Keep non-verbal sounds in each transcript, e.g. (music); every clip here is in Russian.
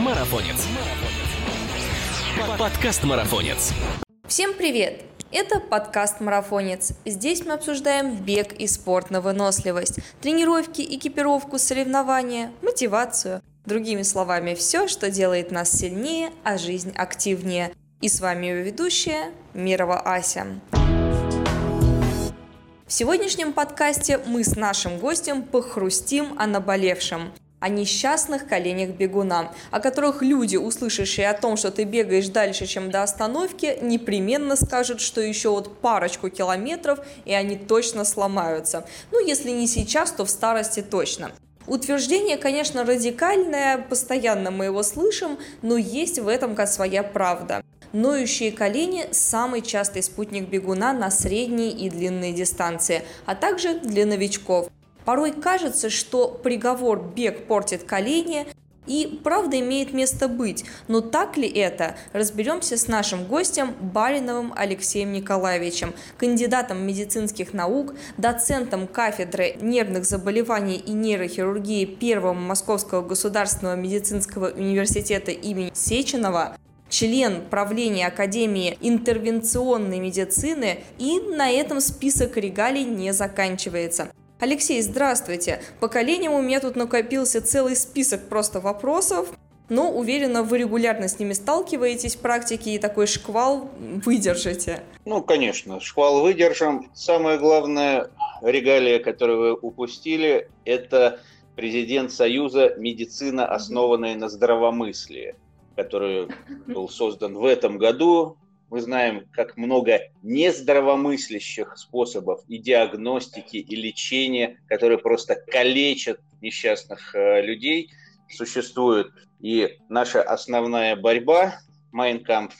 Марафонец. Подкаст Марафонец. Всем привет! Это подкаст «Марафонец». Здесь мы обсуждаем бег и спорт на выносливость, тренировки, экипировку, соревнования, мотивацию. Другими словами, все, что делает нас сильнее, а жизнь активнее. И с вами ее ведущая Мирова Ася. В сегодняшнем подкасте мы с нашим гостем похрустим о наболевшем о несчастных коленях бегуна, о которых люди, услышавшие о том, что ты бегаешь дальше, чем до остановки, непременно скажут, что еще вот парочку километров, и они точно сломаются. Ну, если не сейчас, то в старости точно. Утверждение, конечно, радикальное, постоянно мы его слышим, но есть в этом как своя правда. Ноющие колени – самый частый спутник бегуна на средние и длинные дистанции, а также для новичков. Порой кажется, что приговор «бег портит колени» и правда имеет место быть. Но так ли это? Разберемся с нашим гостем Бариновым Алексеем Николаевичем, кандидатом медицинских наук, доцентом кафедры нервных заболеваний и нейрохирургии Первого Московского государственного медицинского университета имени Сеченова, член правления Академии интервенционной медицины, и на этом список регалий не заканчивается. Алексей, здравствуйте. Поколением у меня тут накопился целый список просто вопросов, но уверена, вы регулярно с ними сталкиваетесь в практике и такой шквал выдержите. Ну, конечно, шквал выдержим. Самое главное регалия, которую вы упустили, это президент Союза «Медицина, основанная на здравомыслии», который был создан в этом году мы знаем, как много нездравомыслящих способов и диагностики, и лечения, которые просто калечат несчастных э, людей, существует. И наша основная борьба, Майнкамп,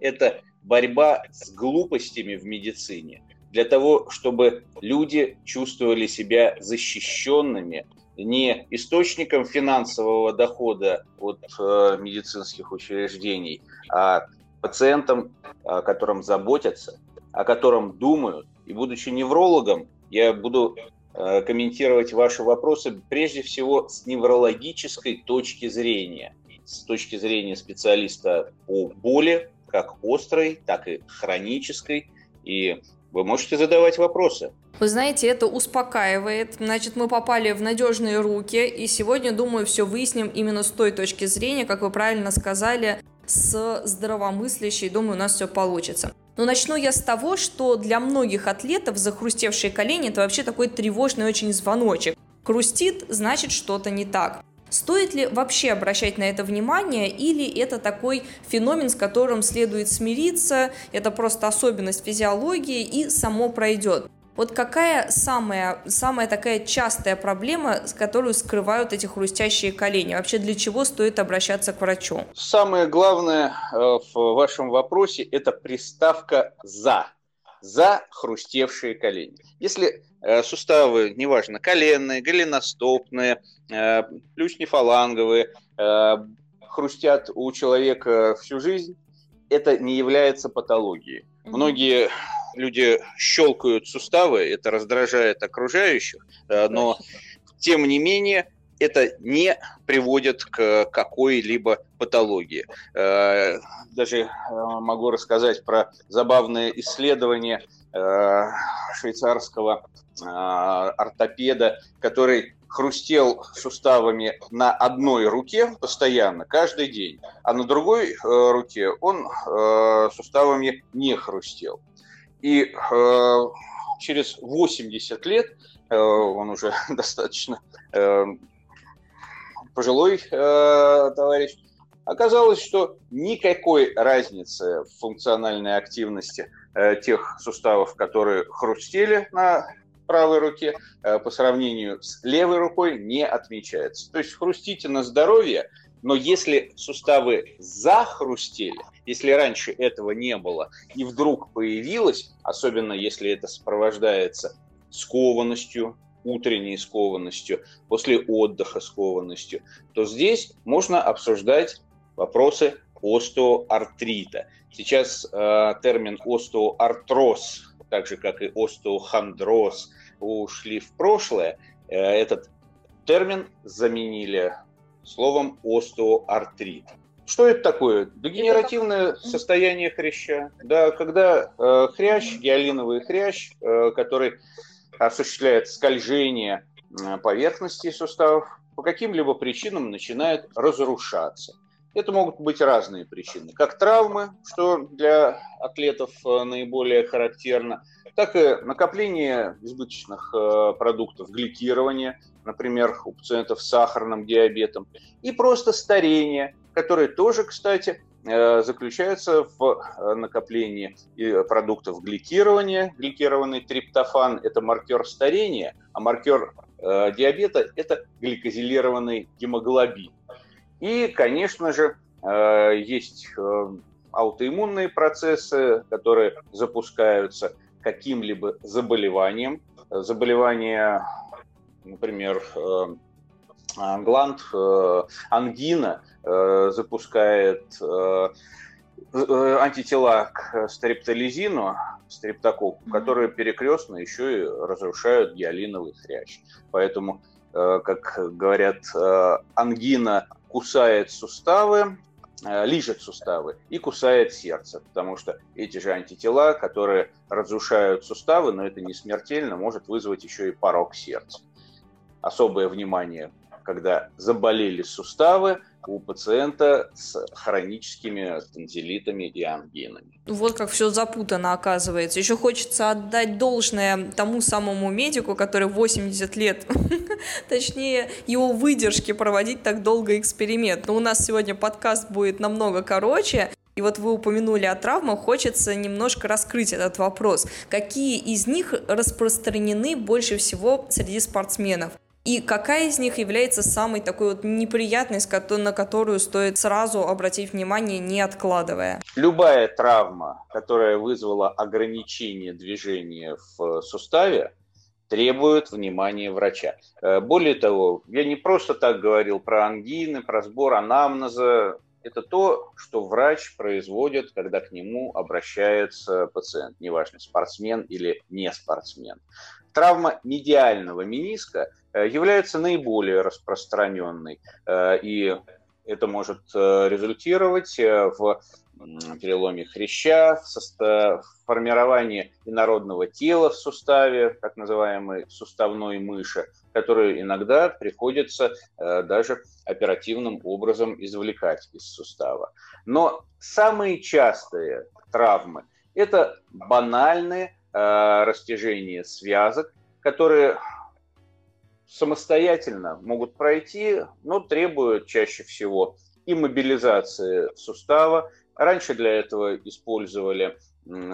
это борьба с глупостями в медицине, для того, чтобы люди чувствовали себя защищенными, не источником финансового дохода от э, медицинских учреждений, а пациентам, о котором заботятся, о котором думают. И будучи неврологом, я буду э, комментировать ваши вопросы прежде всего с неврологической точки зрения, с точки зрения специалиста по боли, как острой, так и хронической. И вы можете задавать вопросы. Вы знаете, это успокаивает. Значит, мы попали в надежные руки, и сегодня, думаю, все выясним именно с той точки зрения, как вы правильно сказали, с здравомыслящей, думаю, у нас все получится. Но начну я с того, что для многих атлетов захрустевшие колени – это вообще такой тревожный очень звоночек. Хрустит – значит что-то не так. Стоит ли вообще обращать на это внимание или это такой феномен, с которым следует смириться, это просто особенность физиологии и само пройдет? Вот какая самая, самая такая частая проблема, с которой скрывают эти хрустящие колени? Вообще для чего стоит обращаться к врачу? Самое главное э, в вашем вопросе – это приставка «за». За хрустевшие колени. Если э, суставы, неважно, коленные, голеностопные, э, плюснефаланговые, хрустят у человека всю жизнь, это не является патологией. Многие люди щелкают суставы, это раздражает окружающих, э, но тем не менее это не приводит к какой-либо патологии. Э, даже э, могу рассказать про забавное исследование швейцарского ортопеда, который хрустел суставами на одной руке постоянно, каждый день, а на другой руке он суставами не хрустел. И э, через 80 лет, э, он уже (laughs) достаточно э, пожилой э, товарищ, оказалось, что никакой разницы в функциональной активности э, тех суставов, которые хрустели на правой руке, э, по сравнению с левой рукой не отмечается. То есть хрустите на здоровье, но если суставы захрустели, если раньше этого не было, и вдруг появилось, особенно если это сопровождается скованностью, утренней скованностью, после отдыха скованностью, то здесь можно обсуждать вопросы остеоартрита. Сейчас э, термин остеоартроз, так же как и остеохондроз, ушли в прошлое. Э, этот термин заменили словом остеоартрит. Что это такое? Дегенеративное состояние хряща. Да, когда э, хрящ, гиалиновый хрящ, э, который осуществляет скольжение э, поверхности суставов, по каким-либо причинам начинает разрушаться. Это могут быть разные причины, как травмы, что для атлетов э, наиболее характерно, так и накопление избыточных э, продуктов гликирования, например, у пациентов с сахарным диабетом, и просто старение, которое тоже, кстати, э, заключается в накоплении продуктов гликирования. Гликированный триптофан – это маркер старения, а маркер диабета – это гликозилированный гемоглобин. И, конечно же, э, есть э, аутоиммунные процессы, которые запускаются каким-либо заболеванием. Заболевание, например, э, гланд, ангина запускает антитела к стрептолизину, стрептококку, которые перекрестно еще и разрушают гиалиновый хрящ. Поэтому, как говорят, ангина кусает суставы, э, лижет суставы и кусает сердце, потому что эти же антитела, которые разрушают суставы, но это не смертельно, может вызвать еще и порог сердца. Особое внимание, когда заболели суставы, у пациента с хроническими тонзиллитами и ангинами. Вот как все запутано оказывается. Еще хочется отдать должное тому самому медику, который 80 лет, (laughs) точнее его выдержки проводить так долго эксперимент. Но у нас сегодня подкаст будет намного короче. И вот вы упомянули о травмах, хочется немножко раскрыть этот вопрос. Какие из них распространены больше всего среди спортсменов? И какая из них является самой такой вот неприятной, на которую стоит сразу обратить внимание, не откладывая? Любая травма, которая вызвала ограничение движения в суставе, требует внимания врача. Э, более того, я не просто так говорил про ангины, про сбор анамнеза. Это то, что врач производит, когда к нему обращается пациент, неважно, спортсмен или не спортсмен. Травма медиального мениска Э, является наиболее распространенной. Э, и это может э, результировать в переломе хряща, в формировании инородного тела в суставе, так называемой суставной мыши, которую иногда приходится даже оперативным образом извлекать из сустава. Но самые частые травмы – это банальные растяжения связок, которые самостоятельно могут пройти, но требуют чаще всего и мобилизации сустава. Раньше для этого использовали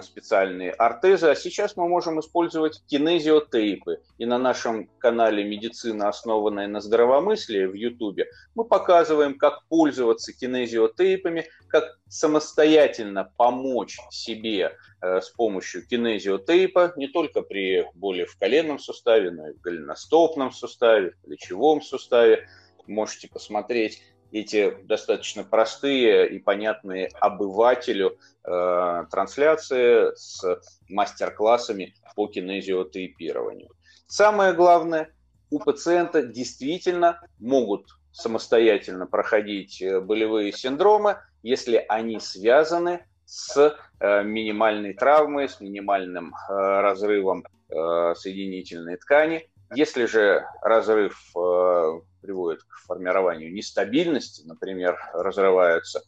специальные ортезы, а сейчас мы можем использовать кинезиотейпы. И на нашем канале «Медицина, основанная на здравомыслии» в Ютубе мы показываем, как пользоваться кинезиотейпами, как самостоятельно помочь себе э, с помощью кинезиотейпа, не только при боли в коленном суставе, но и в голеностопном суставе, в плечевом суставе. Можете посмотреть эти достаточно простые и понятные обывателю э, трансляции с мастер-классами по кинезиотейпированию. Самое главное, у пациента действительно могут самостоятельно проходить э, болевые синдромы, если они связаны с э, минимальной травмой, с минимальным э, разрывом э, соединительной ткани. Если же разрыв э, приводит к формированию нестабильности, например, разрываются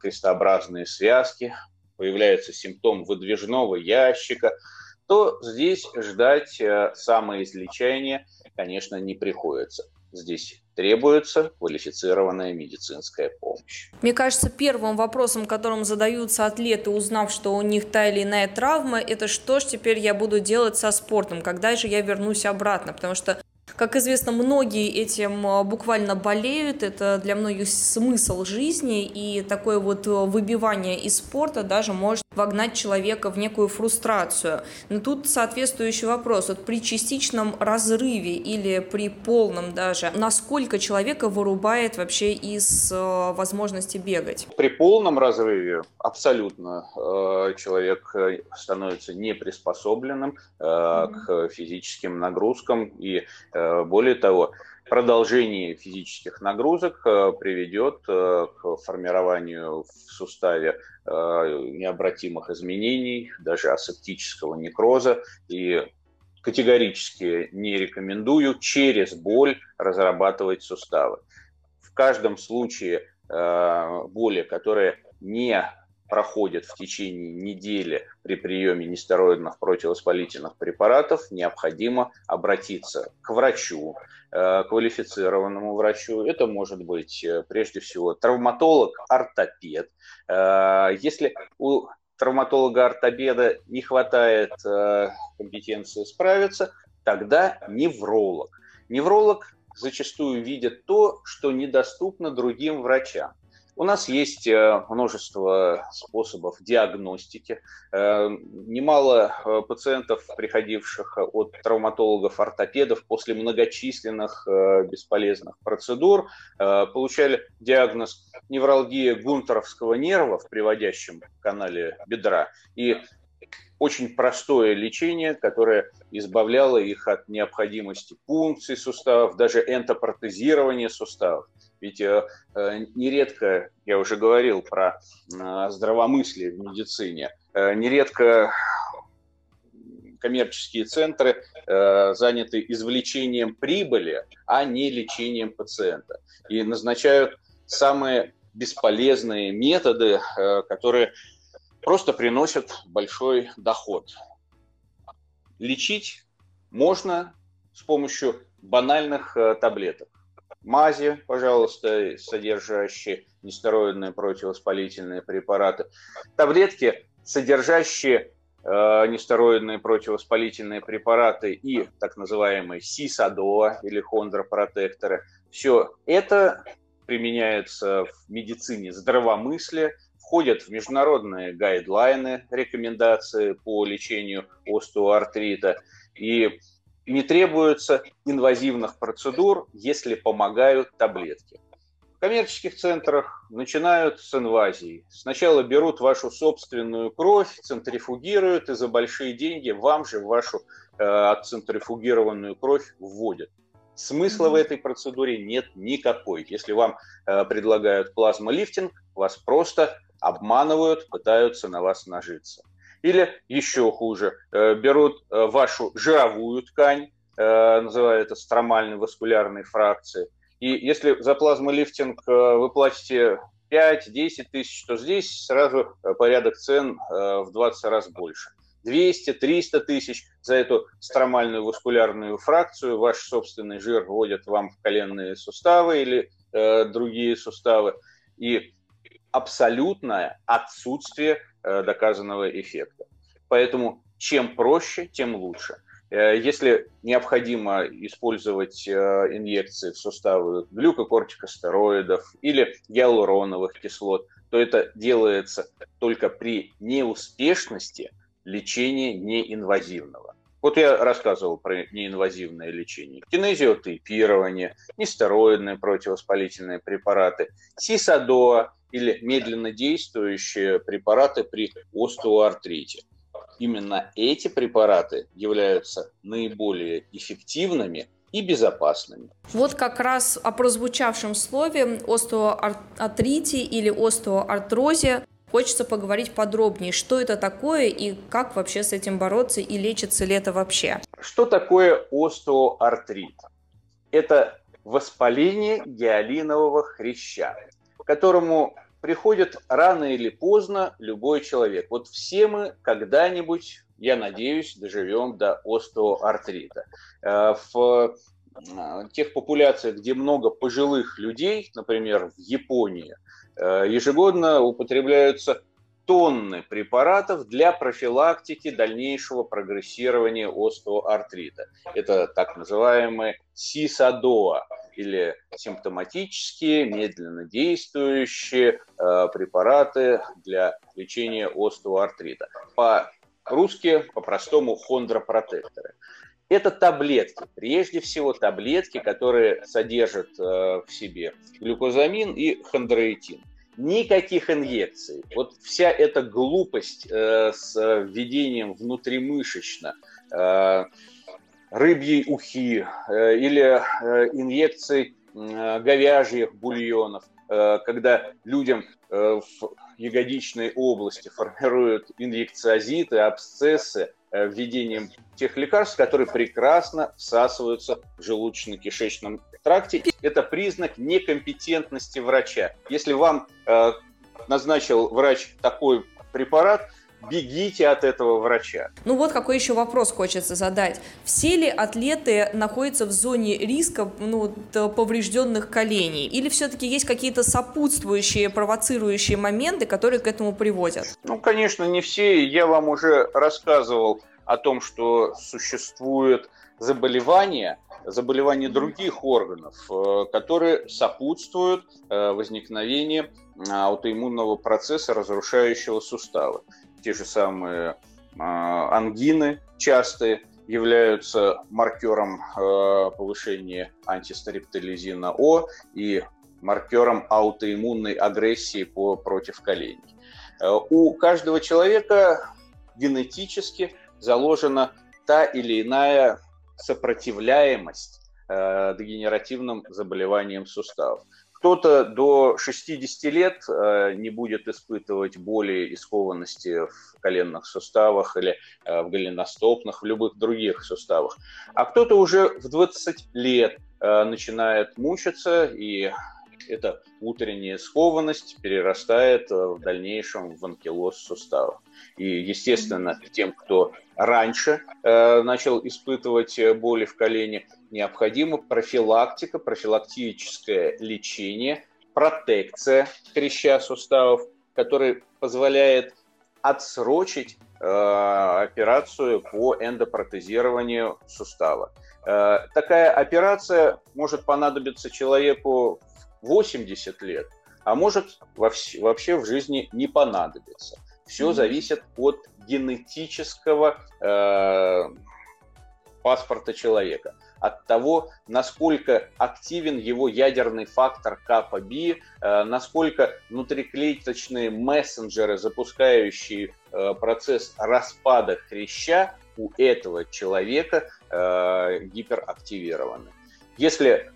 крестообразные связки, появляется симптом выдвижного ящика, то здесь ждать э, самоизлечения, конечно, не приходится. Здесь требуется квалифицированная медицинская помощь. Мне кажется, первым вопросом, которым задаются атлеты, узнав, что у них та или иная травма, это что ж теперь я буду делать со спортом, когда же я вернусь обратно, потому что как известно, многие этим а, буквально болеют, это для многих смысл жизни, и такое вот а, выбивание из спорта даже может вогнать человека в некую фрустрацию. Но тут соответствующий вопрос. Вот при частичном разрыве или при полном даже, насколько человека вырубает вообще из э, возможности бегать? При полном разрыве абсолютно э, человек э, становится неприспособленным э, mm-hmm. к физическим нагрузкам и э, более того, продолжение физических нагрузок э, приведет э, к формированию в суставе э, необратимых изменений, даже асептического некроза. И категорически не рекомендую через боль разрабатывать суставы. В каждом случае боли, которые не проходят в течение недели при приеме нестероидных противовоспалительных препаратов, необходимо обратиться к врачу, э, квалифицированному врачу. Это может быть э, прежде всего травматолог, ортопед. Э, если у травматолога-ортопеда не хватает компетенции справиться, тогда невролог. Невролог зачастую видит то, что недоступно другим врачам. У нас есть э, множество способов диагностики. Э, немало э, пациентов, приходивших от травматологов-ортопедов после многочисленных бесполезных процедур, получали диагноз невралгия гунтеровского нерва в приводящем канале бедра. И очень простое лечение, которое избавляло их от необходимости пункции суставов, даже энтопротезирования суставов. Ведь э, э, нередко, я уже говорил про э, здравомыслие в медицине, нередко коммерческие центры э, заняты извлечением прибыли, а не лечением пациента. И назначают самые бесполезные методы, э, которые просто приносят большой доход. Лечить можно с помощью банальных э, таблеток мази, пожалуйста, содержащие нестероидные противовоспалительные препараты, таблетки, содержащие э, нестероидные противовоспалительные препараты и так называемые СИСАДОА или хондропротекторы. Все это применяется в медицине здравомыслия, входят в международные гайдлайны, рекомендации по лечению остеоартрита. И не требуется инвазивных процедур, если помогают таблетки. В коммерческих центрах начинают с инвазии. Сначала берут вашу собственную кровь, центрифугируют и за большие деньги вам же вашу э, отцентрифугированную кровь вводят. Смысла в этой процедуре нет никакой. Если вам э, предлагают плазмолифтинг, вас просто обманывают, пытаются на вас нажиться. Или еще хуже, э, берут э, вашу жировую ткань, э, называют это стромальной васкулярной фракцией, и если за плазмолифтинг вы платите 5-10 тысяч, то здесь сразу порядок цен в 20 раз больше. 200-300 тысяч за эту стромальную васкулярную фракцию. Ваш собственный жир вводят вам в коленные суставы или э, другие суставы. И абсолютное отсутствие доказанного эффекта. Поэтому чем проще, тем лучше. Э, если необходимо использовать э, инъекции в суставы глюкокортикостероидов или гиалуроновых кислот, то это делается только при неуспешности лечения неинвазивного. Вот я рассказывал про неинвазивное лечение. Кинезиотейпирование, нестероидные противовоспалительные препараты, сисадоа или медленно действующие препараты при остеоартрите. Именно эти препараты являются наиболее эффективными и безопасными. Вот как раз о прозвучавшем слове остеоартрите или остеоартрозе хочется поговорить подробнее, что это такое и как вообще с этим бороться и лечится ли это вообще. Что такое остеоартрит? Это воспаление гиалинового хряща которому приходит рано или поздно любой человек. Вот все мы когда-нибудь, я надеюсь, доживем до остеоартрита. Э, в э, тех популяциях, где много пожилых людей, например, в Японии, э, ежегодно употребляются тонны препаратов для профилактики дальнейшего прогрессирования остеоартрита. Это так называемые СИСАДОА или симптоматические, медленно действующие э, препараты для лечения остеоартрита. По-русски, по-простому, хондропротекторы. Это таблетки, прежде всего таблетки, которые содержат э, в себе глюкозамин и хондроитин никаких инъекций. Вот вся эта глупость э, с введением внутримышечно э, рыбьей ухи или инъекций говяжьих бульонов, когда людям в ягодичной области формируют инъекциозиты, абсцессы, введением тех лекарств, которые прекрасно всасываются в желудочно-кишечном тракте. Это признак некомпетентности врача. Если вам э, назначил врач такой препарат, бегите от этого врача. Ну вот какой еще вопрос хочется задать. Все ли атлеты находятся в зоне риска ну, поврежденных коленей? Или все-таки есть какие-то сопутствующие, провоцирующие моменты, которые к этому приводят? Ну, конечно, не все. Я вам уже рассказывал о том, что существует заболевания, заболевания других органов, э, которые сопутствуют э, возникновению аутоиммунного процесса, разрушающего суставы. Те же самые ангины частые являются маркером э, повышения антистрептолизина О и маркером аутоиммунной агрессии по, против коленей. У каждого человека генетически заложена та или иная сопротивляемость э, дегенеративным заболеваниям суставов. Кто-то до 60 лет э, не будет испытывать боли и скованности в коленных суставах или э, в голеностопных, в любых других суставах. А кто-то уже в 20 лет э, начинает мучиться и эта утренняя скованность перерастает э, в дальнейшем в анкилоз суставов. И, естественно, тем, кто раньше э, начал испытывать э, боли в колене, необходима профилактика, профилактическое лечение, протекция хряща суставов, который позволяет отсрочить э, операцию по эндопротезированию сустава. Э, такая операция может понадобиться человеку 80 лет, а может вообще в жизни не понадобиться. Все зависит от генетического э, паспорта человека, от того, насколько активен его ядерный фактор КПБ, э, насколько внутриклеточные мессенджеры, запускающие э, процесс распада хряща, у этого человека э, гиперактивированы. Если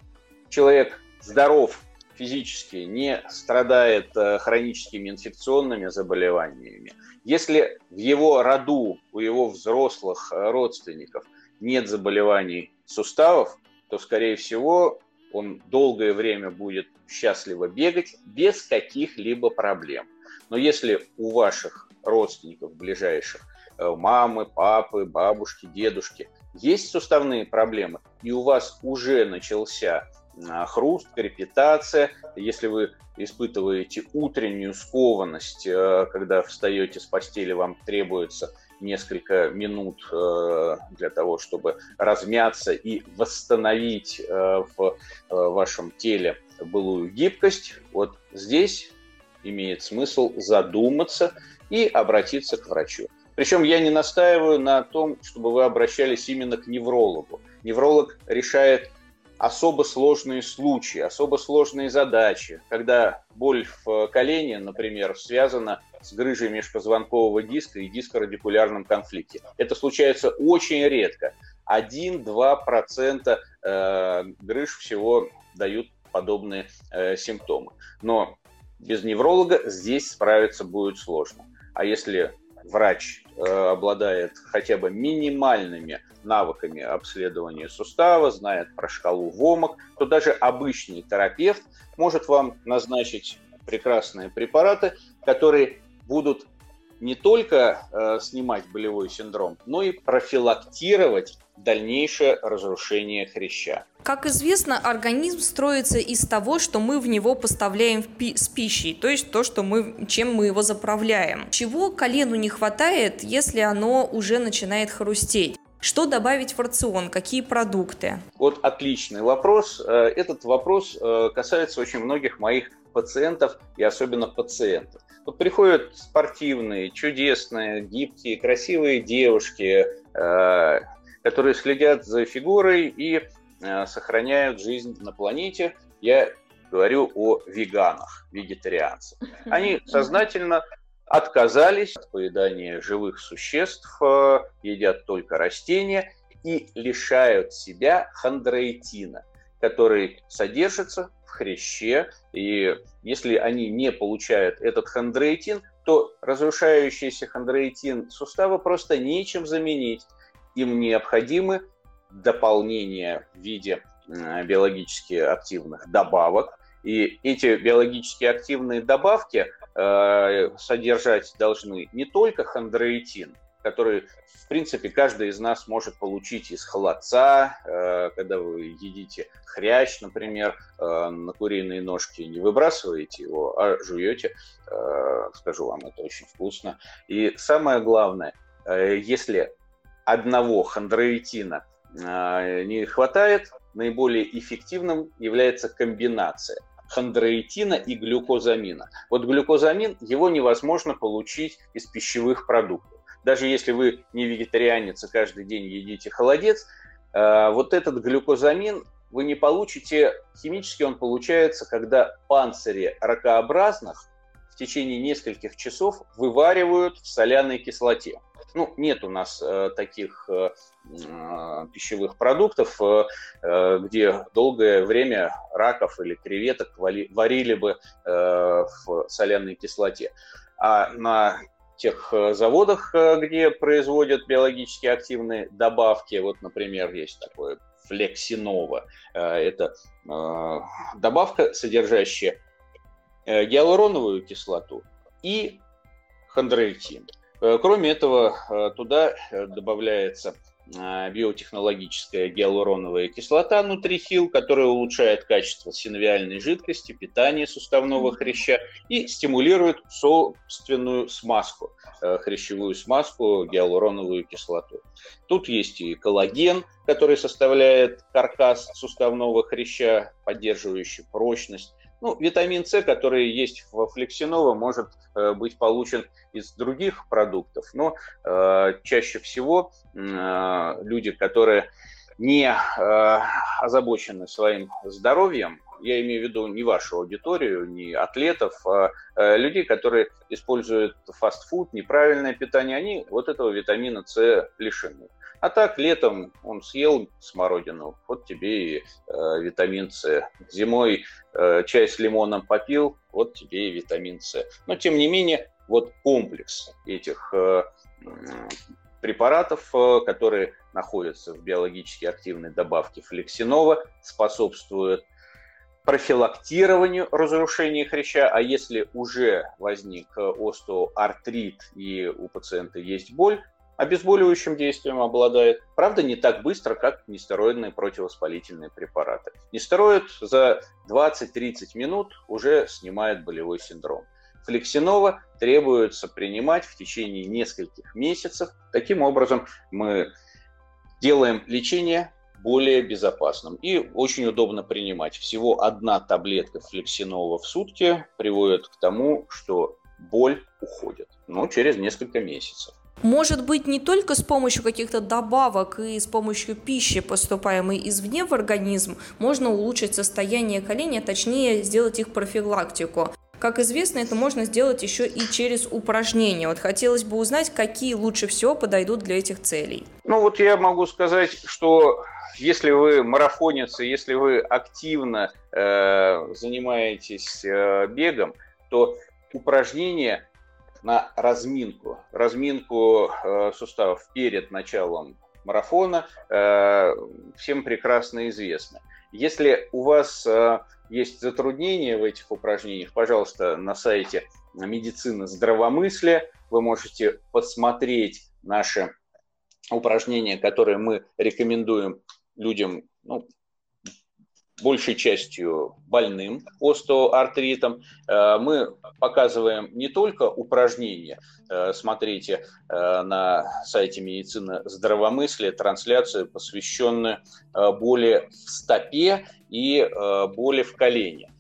человек здоров физически не страдает э, хроническими инфекционными заболеваниями, если в его роду, у его взрослых э, родственников нет заболеваний суставов, то, скорее всего, он долгое время будет счастливо бегать без каких-либо проблем. Но если у ваших родственников ближайших, э, мамы, папы, бабушки, дедушки, есть суставные проблемы, и у вас уже начался хруст, крепитация. Если вы испытываете утреннюю скованность, э, когда встаете с постели, вам требуется несколько минут э, для того, чтобы размяться и восстановить э, в вашем теле былую гибкость, вот здесь имеет смысл задуматься и обратиться к врачу. Причем я не настаиваю на том, чтобы вы обращались именно к неврологу. Невролог решает особо сложные случаи, особо сложные задачи, когда боль в колене, например, связана с грыжей межпозвонкового диска и дискорадикулярном конфликте. Это случается очень редко. 1-2% э, грыж всего дают подобные э, симптомы. Но без невролога здесь справиться будет сложно. А если врач э, обладает хотя бы минимальными навыками обследования сустава, знает про шкалу ВОМОК, то даже обычный терапевт может вам назначить прекрасные препараты, которые будут не только э, снимать болевой синдром, но и профилактировать дальнейшее разрушение хряща. Как известно, организм строится из того, что мы в него поставляем пи- с пищей, то есть то, что мы, чем мы его заправляем. Чего колену не хватает, если оно уже начинает хрустеть? Что добавить в рацион? Какие продукты? Вот отличный вопрос. Э, этот вопрос э, касается очень многих моих пациентов и особенно пациентов. Вот приходят спортивные, чудесные, гибкие, красивые девушки, э, которые следят за фигурой и сохраняют жизнь на планете. Я говорю о веганах, вегетарианцах. Они сознательно отказались от поедания живых существ, э, едят только растения и лишают себя хондроитина, который содержится в хряще, и если они не получают этот хондроитин, то разрушающийся хондроитин сустава просто нечем заменить. Им необходимы дополнения в виде биологически активных добавок, и эти биологически активные добавки э, содержать должны не только хондроитин, который, в принципе, каждый из нас может получить из холодца, э, когда вы едите хрящ, например, э, на куриные ножки, не выбрасываете его, а жуете. Э, скажу вам, это очень вкусно. И самое главное, э, если одного хондроитина э, не хватает, наиболее эффективным является комбинация хондроитина и глюкозамина. Вот глюкозамин, его невозможно получить из пищевых продуктов. Даже если вы не вегетарианец и каждый день едите холодец, э, вот этот глюкозамин вы не получите, химически он получается, когда панцири ракообразных в течение нескольких часов вываривают в соляной кислоте. Ну, нет у нас э, таких э, э, пищевых продуктов, где долгое время раков или креветок вали, варили бы в соляной кислоте. А на тех заводах, где производят биологически активные добавки, вот, например, есть такое флексинова, это добавка, содержащая гиалуроновую кислоту и хондроитин. Э, кроме этого, э, туда э, добавляется биотехнологическая гиалуроновая кислота нутрифил, которая улучшает качество синовиальной жидкости, питание суставного хряща и стимулирует собственную смазку, хрящевую смазку, гиалуроновую кислоту. Тут есть и коллаген, который составляет каркас суставного хряща, поддерживающий прочность, ну, витамин С, который есть во флексиново, может э, быть получен из других продуктов, но э, чаще всего э, люди, которые не э, озабочены своим здоровьем, я имею в виду не вашу аудиторию, не атлетов, а э, людей, которые используют фастфуд, неправильное питание, они вот этого витамина С лишены. А так, летом он съел смородину, вот тебе и э, витамин С. Зимой э, чай с лимоном попил, вот тебе и витамин С. Но, тем не менее, вот комплекс этих э, препаратов, э, которые находятся в биологически активной добавке флексинова, способствуют профилактированию разрушения хряща, а если уже возник остеоартрит и у пациента есть боль, обезболивающим действием обладает. Правда, не так быстро, как нестероидные противовоспалительные препараты. Нестероид за 20-30 минут уже снимает болевой синдром. Флексинова требуется принимать в течение нескольких месяцев. Таким образом, мы делаем лечение более безопасным и очень удобно принимать. Всего одна таблетка флексинова в сутки приводит к тому, что боль уходит, но через несколько месяцев. Может быть, не только с помощью каких-то добавок и с помощью пищи, поступаемой извне в организм, можно улучшить состояние коленей, а точнее сделать их профилактику. Как известно, это можно сделать еще и через упражнения. Вот хотелось бы узнать, какие лучше всего подойдут для этих целей. Ну вот я могу сказать, что если вы марафонец, если вы активно э, занимаетесь э, бегом, то упражнения на разминку, разминку э, суставов перед началом марафона э, всем прекрасно известно. Если у вас э, есть затруднения в этих упражнениях, пожалуйста, на сайте медицины здравомыслия вы можете посмотреть наши упражнения, которые мы рекомендуем людям, ну, большей частью больным остеоартритом. Э, мы показываем не только упражнения, э, смотрите э, на сайте медицины здравомыслия трансляцию, посвященную боли в стопе и боли в колене.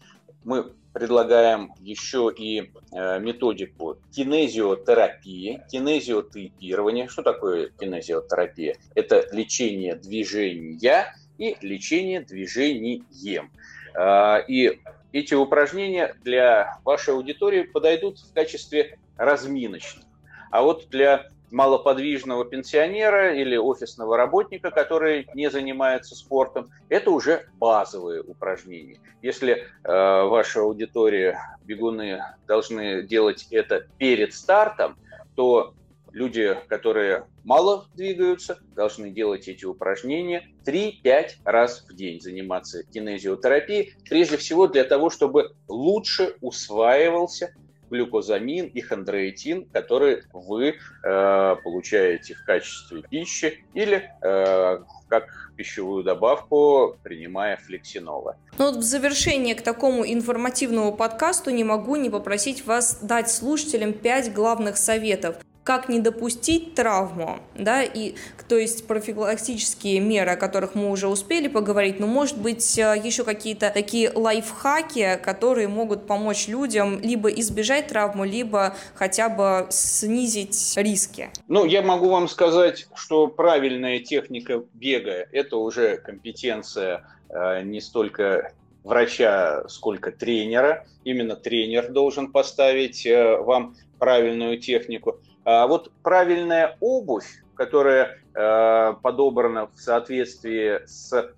Мы предлагаем еще и методику кинезиотерапии, кинезиотейпирования. Что такое кинезиотерапия? Это лечение движения и лечение движением. А, и эти упражнения для вашей аудитории подойдут в качестве разминочных. А вот для малоподвижного пенсионера или офисного работника, который не занимается спортом, это уже базовые упражнения. Если э, ваша аудитория, бегуны, должны делать это перед стартом, то люди, которые мало двигаются, должны делать эти упражнения 3-5 раз в день, заниматься кинезиотерапией, прежде всего для того, чтобы лучше усваивался глюкозамин и хондроитин, которые вы э, получаете в качестве пищи или э, как пищевую добавку, принимая флексинола. Ну вот в завершение к такому информативному подкасту не могу не попросить вас дать слушателям пять главных советов как не допустить травму, да, и, то есть профилактические меры, о которых мы уже успели поговорить, но, может быть, э, еще какие-то такие лайфхаки, которые могут помочь людям либо избежать травму, либо хотя бы снизить риски? Ну, я могу вам сказать, что правильная техника бега – это уже компетенция э, не столько врача, сколько тренера. Именно тренер должен поставить э, вам правильную технику. А вот правильная обувь, которая э, подобрана в соответствии с э,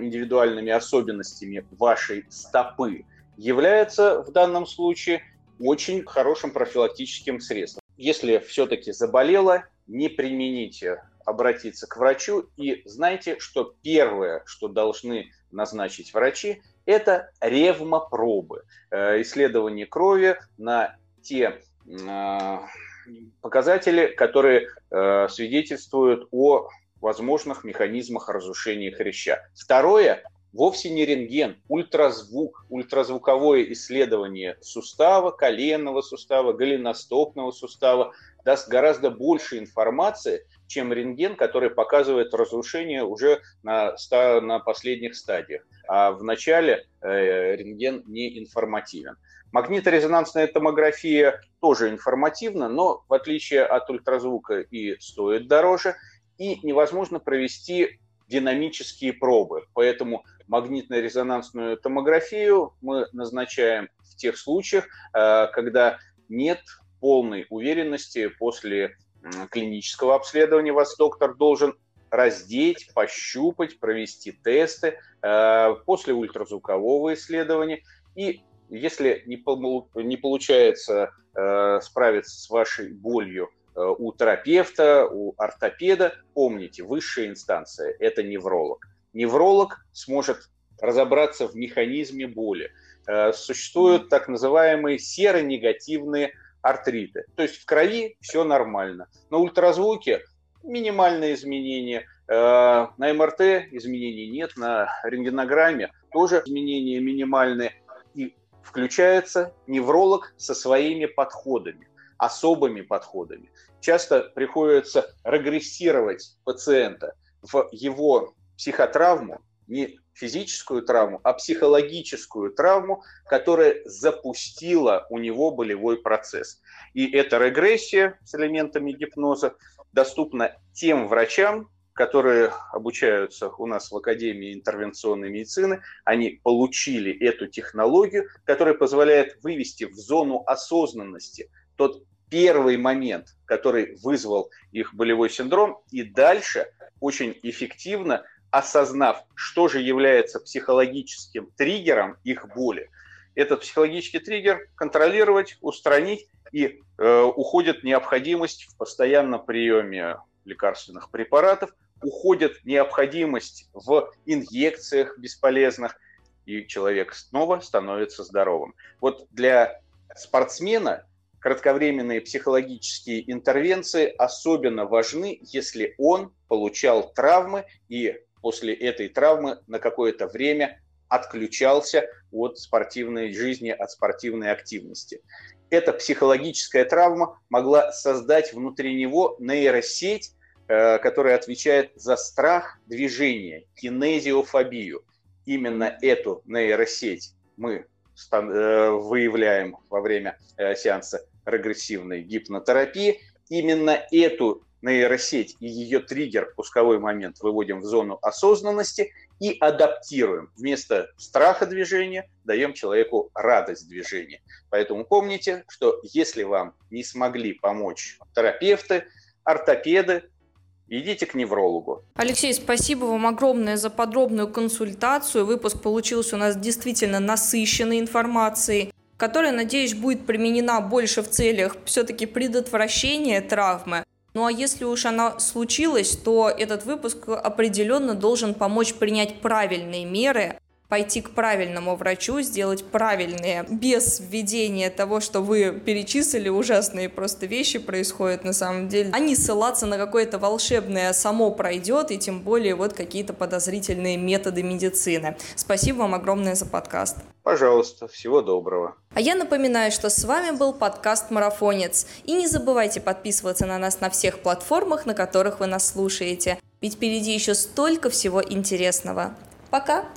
индивидуальными особенностями вашей стопы, является в данном случае очень хорошим профилактическим средством. Если все-таки заболело, не примените обратиться к врачу и знайте, что первое, что должны назначить врачи, это ревмопробы, э, исследование крови на те показатели, которые э, свидетельствуют о возможных механизмах разрушения хряща. Второе вовсе не рентген, ультразвук, ультразвуковое исследование сустава, коленного сустава, голеностопного сустава даст гораздо больше информации, чем рентген, который показывает разрушение уже на, на последних стадиях. А в начале э, рентген не информативен. Магниторезонансная томография тоже информативна, но в отличие от ультразвука и стоит дороже, и невозможно провести динамические пробы. Поэтому магнитно-резонансную томографию мы назначаем в тех случаях, э, когда нет полной уверенности после клинического обследования вас доктор должен раздеть, пощупать, провести тесты э, после ультразвукового исследования. И если не, не получается э, справиться с вашей болью э, у терапевта, у ортопеда, помните, высшая инстанция – это невролог. Невролог сможет разобраться в механизме боли. Э, существуют так называемые серонегативные артриты. То есть в крови все нормально. На ультразвуке минимальные изменения. Э, на МРТ изменений нет, на рентгенограмме тоже изменения минимальные. Включается невролог со своими подходами, особыми подходами. Часто приходится регрессировать пациента в его психотравму, не физическую травму, а психологическую травму, которая запустила у него болевой процесс. И эта регрессия с элементами гипноза доступна тем врачам, которые обучаются у нас в Академии интервенционной медицины, они получили эту технологию, которая позволяет вывести в зону осознанности тот первый момент, который вызвал их болевой синдром, и дальше очень эффективно осознав, что же является психологическим триггером их боли, этот психологический триггер контролировать, устранить, и э, уходит необходимость в постоянном приеме лекарственных препаратов, уходит необходимость в инъекциях бесполезных, и человек снова становится здоровым. Вот для спортсмена кратковременные психологические интервенции особенно важны, если он получал травмы и после этой травмы на какое-то время отключался от спортивной жизни, от спортивной активности. Эта психологическая травма могла создать внутри него нейросеть, э, которая отвечает за страх движения, кинезиофобию. Именно эту нейросеть мы э, выявляем во время э, сеанса регрессивной гипнотерапии. Именно эту нейросеть и ее триггер, пусковой момент, выводим в зону осознанности и адаптируем. Вместо страха движения даем человеку радость движения. Поэтому помните, что если вам не смогли помочь терапевты, ортопеды, идите к неврологу. Алексей, спасибо вам огромное за подробную консультацию. Выпуск получился у нас действительно насыщенной информацией которая, надеюсь, будет применена больше в целях все-таки предотвращения травмы. Ну а если уж она случилась, то этот выпуск определенно должен помочь принять правильные меры, пойти к правильному врачу, сделать правильные, без введения того, что вы перечислили, ужасные просто вещи происходят на самом деле, а не ссылаться на какое-то волшебное само пройдет, и тем более вот какие-то подозрительные методы медицины. Спасибо вам огромное за подкаст. Пожалуйста, всего доброго. А я напоминаю, что с вами был подкаст «Марафонец». И не забывайте подписываться на нас на всех платформах, на которых вы нас слушаете. Ведь впереди еще столько всего интересного. Пока!